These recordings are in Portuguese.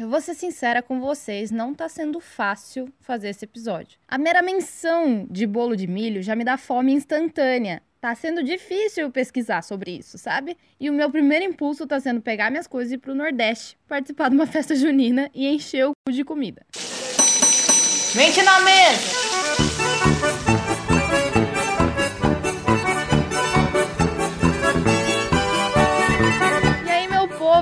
eu vou ser sincera com vocês, não tá sendo fácil fazer esse episódio. A mera menção de bolo de milho já me dá fome instantânea. Tá sendo difícil pesquisar sobre isso, sabe? E o meu primeiro impulso tá sendo pegar minhas coisas e ir pro Nordeste, participar de uma festa junina e encher o cu de comida. Gente na mesa!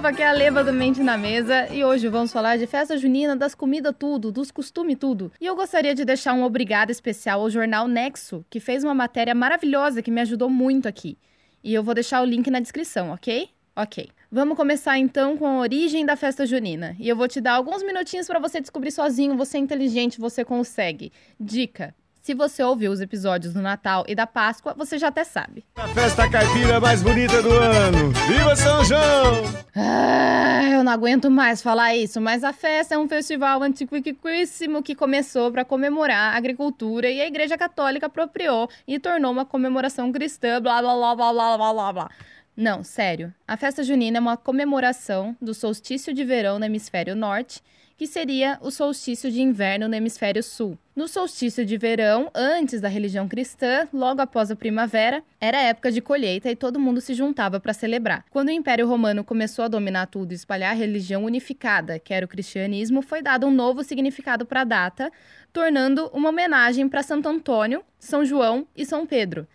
Povo, aqui é a Leva do Mente na Mesa e hoje vamos falar de festa junina, das comidas tudo, dos costumes tudo. E eu gostaria de deixar um obrigado especial ao jornal Nexo, que fez uma matéria maravilhosa que me ajudou muito aqui. E eu vou deixar o link na descrição, ok? Ok. Vamos começar então com a origem da festa junina. E eu vou te dar alguns minutinhos para você descobrir sozinho, você é inteligente, você consegue. Dica: se você ouviu os episódios do Natal e da Páscoa, você já até sabe. A festa caipira mais bonita do ano! Viva São João! Ah, eu não aguento mais falar isso, mas a festa é um festival antiquíssimo que começou para comemorar a agricultura e a Igreja Católica apropriou e tornou uma comemoração cristã, blá blá blá blá blá blá blá. Não, sério. A festa junina é uma comemoração do solstício de verão no hemisfério norte, que seria o solstício de inverno no hemisfério sul. No solstício de verão, antes da religião cristã, logo após a primavera, era época de colheita e todo mundo se juntava para celebrar. Quando o Império Romano começou a dominar tudo e espalhar a religião unificada, que era o cristianismo, foi dado um novo significado para a data, tornando uma homenagem para Santo Antônio, São João e São Pedro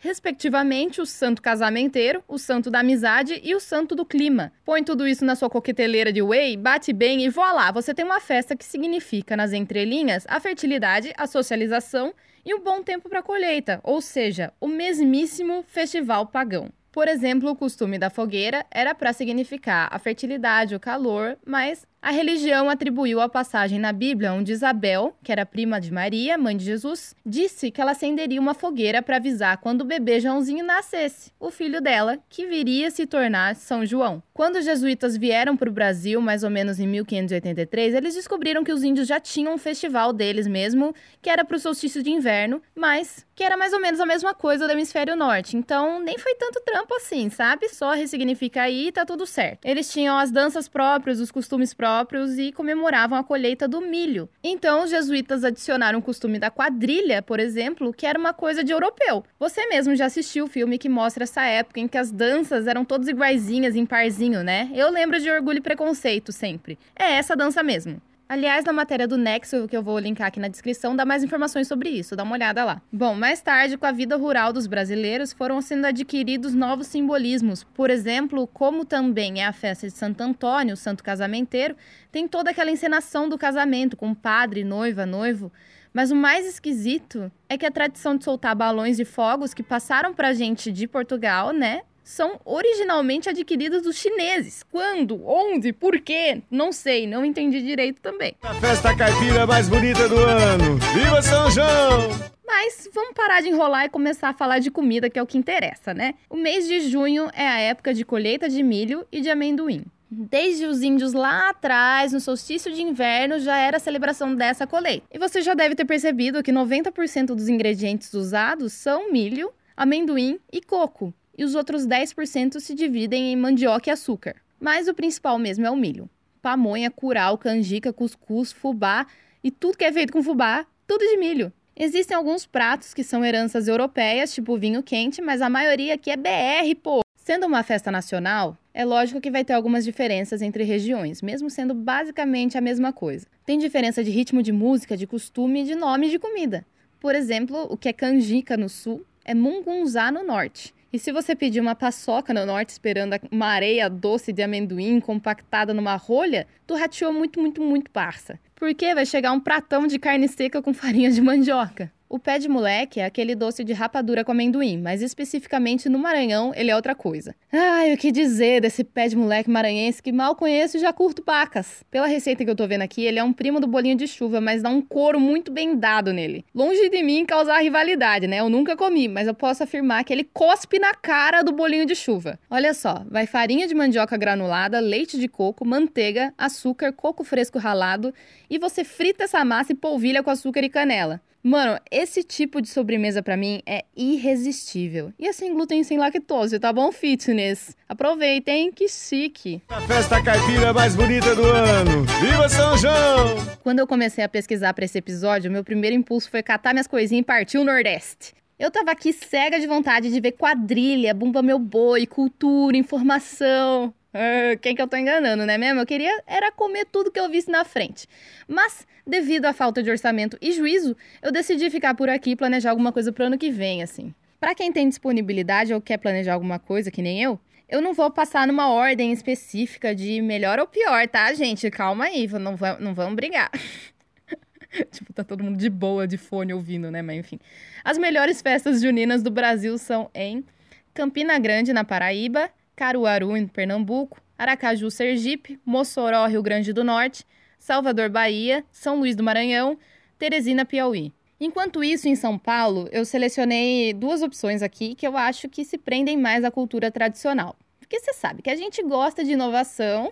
respectivamente o santo casamenteiro, o santo da amizade e o santo do clima. Põe tudo isso na sua coqueteleira de whey, bate bem e voilá, você tem uma festa que significa, nas entrelinhas, a fertilidade, a socialização e o bom tempo para colheita, ou seja, o mesmíssimo festival pagão. Por exemplo, o costume da fogueira era para significar a fertilidade, o calor, mas a religião atribuiu a passagem na Bíblia onde Isabel, que era prima de Maria, mãe de Jesus, disse que ela acenderia uma fogueira para avisar quando o bebê Joãozinho nascesse, o filho dela, que viria se tornar São João. Quando os jesuítas vieram para o Brasil, mais ou menos em 1583, eles descobriram que os índios já tinham um festival deles mesmo, que era para o solstício de inverno, mas que era mais ou menos a mesma coisa do hemisfério norte. Então, nem foi tanto trampo assim, sabe? Só ressignifica aí e tá tudo certo. Eles tinham as danças próprias, os costumes próprios e comemoravam a colheita do milho. Então, os jesuítas adicionaram o costume da quadrilha, por exemplo, que era uma coisa de europeu. Você mesmo já assistiu o filme que mostra essa época em que as danças eram todas iguaizinhas, em parzinho, né? Eu lembro de Orgulho e Preconceito sempre. É essa dança mesmo. Aliás, na matéria do Nexo, que eu vou linkar aqui na descrição, dá mais informações sobre isso, dá uma olhada lá. Bom, mais tarde, com a vida rural dos brasileiros, foram sendo adquiridos novos simbolismos. Por exemplo, como também é a festa de Santo Antônio, o santo casamenteiro, tem toda aquela encenação do casamento, com padre, noiva, noivo. Mas o mais esquisito é que a tradição de soltar balões de fogos que passaram pra gente de Portugal, né? São originalmente adquiridas dos chineses. Quando? Onde? Por quê? Não sei, não entendi direito também. A festa caipira mais bonita do ano. Viva São João! Mas vamos parar de enrolar e começar a falar de comida, que é o que interessa, né? O mês de junho é a época de colheita de milho e de amendoim. Desde os índios lá atrás, no solstício de inverno, já era a celebração dessa colheita. E você já deve ter percebido que 90% dos ingredientes usados são milho, amendoim e coco e os outros 10% se dividem em mandioca e açúcar. Mas o principal mesmo é o milho. Pamonha, curau, canjica, cuscuz, fubá e tudo que é feito com fubá, tudo de milho. Existem alguns pratos que são heranças europeias, tipo vinho quente, mas a maioria aqui é BR, pô. Sendo uma festa nacional, é lógico que vai ter algumas diferenças entre regiões, mesmo sendo basicamente a mesma coisa. Tem diferença de ritmo de música, de costume e de nome de comida. Por exemplo, o que é canjica no sul é mungunzá no norte. E se você pedir uma paçoca no norte esperando uma areia doce de amendoim compactada numa rolha, tu rateou muito, muito, muito parça. Porque vai chegar um pratão de carne seca com farinha de mandioca. O pé de moleque é aquele doce de rapadura com amendoim, mas especificamente no Maranhão ele é outra coisa. Ai, o que dizer desse pé de moleque maranhense que mal conheço e já curto pacas. Pela receita que eu tô vendo aqui, ele é um primo do bolinho de chuva, mas dá um couro muito bem dado nele. Longe de mim causar rivalidade, né? Eu nunca comi, mas eu posso afirmar que ele cospe na cara do bolinho de chuva. Olha só, vai farinha de mandioca granulada, leite de coco, manteiga, açúcar, coco fresco ralado e você frita essa massa e polvilha com açúcar e canela. Mano, esse tipo de sobremesa para mim é irresistível. E assim, glúten sem lactose, tá bom, fitness? Aproveitem, que chique. A festa caipira mais bonita do ano. Viva São João! Quando eu comecei a pesquisar para esse episódio, meu primeiro impulso foi catar minhas coisinhas e partir o Nordeste. Eu tava aqui cega de vontade de ver quadrilha, bumba meu boi, cultura, informação. Ah, quem que eu tô enganando, né mesmo? Eu queria era comer tudo que eu visse na frente. Mas, devido à falta de orçamento e juízo, eu decidi ficar por aqui e planejar alguma coisa pro ano que vem, assim. Para quem tem disponibilidade ou quer planejar alguma coisa, que nem eu, eu não vou passar numa ordem específica de melhor ou pior, tá, gente? Calma aí, não, não vamos brigar. tipo, tá todo mundo de boa, de fone ouvindo, né? Mas enfim. As melhores festas juninas do Brasil são em Campina Grande, na Paraíba, Caruaru, em Pernambuco, Aracaju, Sergipe, Mossoró, Rio Grande do Norte, Salvador, Bahia, São Luís do Maranhão, Teresina, Piauí. Enquanto isso, em São Paulo, eu selecionei duas opções aqui que eu acho que se prendem mais à cultura tradicional. Porque você sabe que a gente gosta de inovação,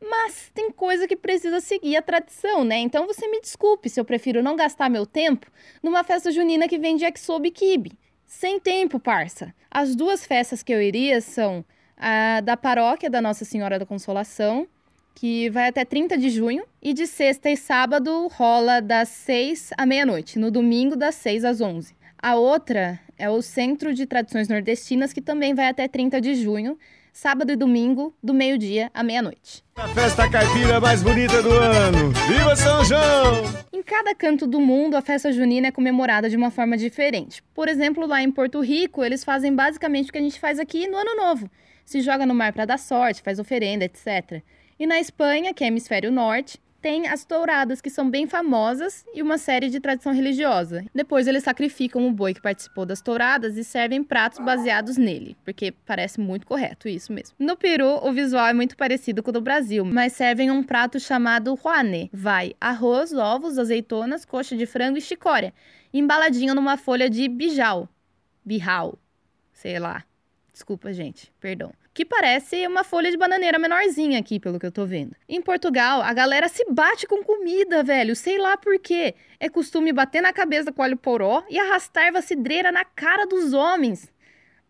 mas tem coisa que precisa seguir a tradição, né? Então você me desculpe se eu prefiro não gastar meu tempo numa festa junina que vende yakisoba e kibe. Sem tempo, parça. As duas festas que eu iria são a da paróquia da Nossa Senhora da Consolação, que vai até 30 de junho, e de sexta e sábado rola das 6 à meia-noite, no domingo das 6 às 11. A outra é o Centro de Tradições Nordestinas, que também vai até 30 de junho, sábado e domingo, do meio-dia à meia-noite. A festa caipira mais bonita do ano. Viva São João! Em cada canto do mundo, a festa junina é comemorada de uma forma diferente. Por exemplo, lá em Porto Rico, eles fazem basicamente o que a gente faz aqui no Ano Novo se joga no mar para dar sorte, faz oferenda, etc. E na Espanha, que é hemisfério norte, tem as touradas, que são bem famosas e uma série de tradição religiosa. Depois eles sacrificam o boi que participou das touradas e servem pratos baseados nele, porque parece muito correto isso mesmo. No Peru, o visual é muito parecido com o do Brasil, mas servem um prato chamado juane. Vai arroz, ovos, azeitonas, coxa de frango e chicória, embaladinho numa folha de bijal. Bihal, sei lá. Desculpa, gente, perdão. Que parece uma folha de bananeira menorzinha aqui, pelo que eu tô vendo. Em Portugal, a galera se bate com comida, velho. Sei lá por quê. É costume bater na cabeça com óleo poró e arrastar erva cidreira na cara dos homens.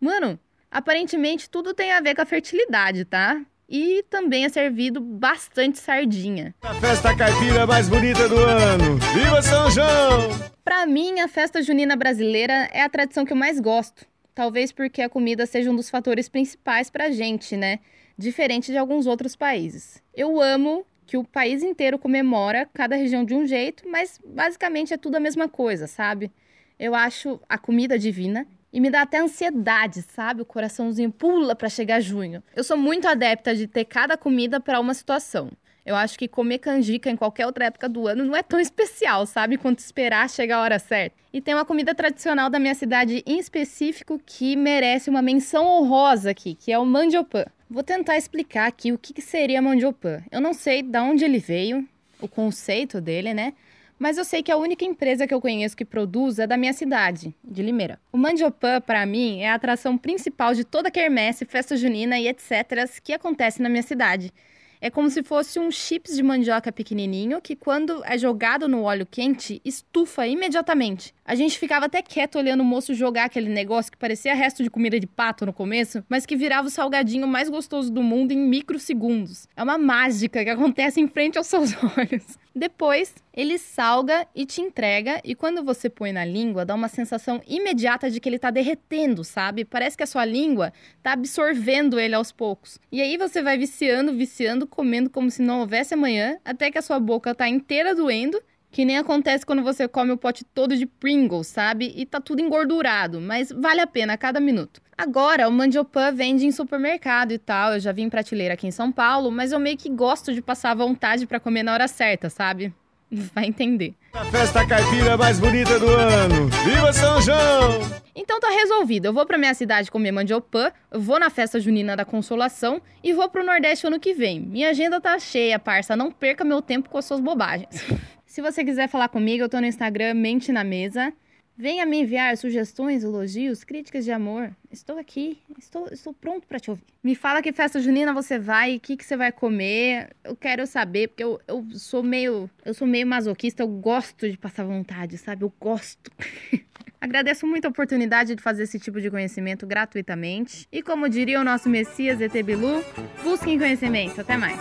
Mano, aparentemente tudo tem a ver com a fertilidade, tá? E também é servido bastante sardinha. A festa caipira mais bonita do ano. Viva São João! Pra mim, a festa junina brasileira é a tradição que eu mais gosto. Talvez porque a comida seja um dos fatores principais para a gente, né? Diferente de alguns outros países. Eu amo que o país inteiro comemora, cada região de um jeito, mas basicamente é tudo a mesma coisa, sabe? Eu acho a comida divina e me dá até ansiedade, sabe? O coraçãozinho pula para chegar junho. Eu sou muito adepta de ter cada comida para uma situação. Eu acho que comer canjica em qualquer outra época do ano não é tão especial, sabe? Quanto esperar chegar a hora certa. E tem uma comida tradicional da minha cidade em específico que merece uma menção honrosa aqui, que é o mandiopan. Vou tentar explicar aqui o que seria mandiopan. Eu não sei de onde ele veio, o conceito dele, né? Mas eu sei que a única empresa que eu conheço que produz é da minha cidade, de Limeira. O mandiopan, para mim, é a atração principal de toda quermesse, festa junina e etc. que acontece na minha cidade. É como se fosse um chips de mandioca pequenininho que, quando é jogado no óleo quente, estufa imediatamente. A gente ficava até quieto olhando o moço jogar aquele negócio que parecia resto de comida de pato no começo, mas que virava o salgadinho mais gostoso do mundo em microsegundos. É uma mágica que acontece em frente aos seus olhos. Depois, ele salga e te entrega, e quando você põe na língua, dá uma sensação imediata de que ele está derretendo, sabe? Parece que a sua língua está absorvendo ele aos poucos. E aí você vai viciando, viciando, comendo como se não houvesse amanhã, até que a sua boca está inteira doendo que nem acontece quando você come o pote todo de Pringles, sabe? E tá tudo engordurado, mas vale a pena a cada minuto. Agora, o mandiopan vende em supermercado e tal. Eu já vi em prateleira aqui em São Paulo, mas eu meio que gosto de passar a vontade para comer na hora certa, sabe? Vai entender. A festa caipira mais bonita do ano. Viva São João! Então tá resolvido. Eu vou pra minha cidade comer mandiopan, vou na festa junina da Consolação e vou pro Nordeste ano que vem. Minha agenda tá cheia, parça. Não perca meu tempo com as suas bobagens. Se você quiser falar comigo, eu tô no Instagram Mente na Mesa. Venha me enviar sugestões, elogios, críticas de amor. Estou aqui, estou, estou pronto para te ouvir. Me fala que festa junina você vai, o que, que você vai comer. Eu quero saber, porque eu, eu sou meio. Eu sou meio masoquista, eu gosto de passar vontade, sabe? Eu gosto. Agradeço muito a oportunidade de fazer esse tipo de conhecimento gratuitamente. E como diria o nosso Messias ET Bilu, busquem conhecimento. Até mais.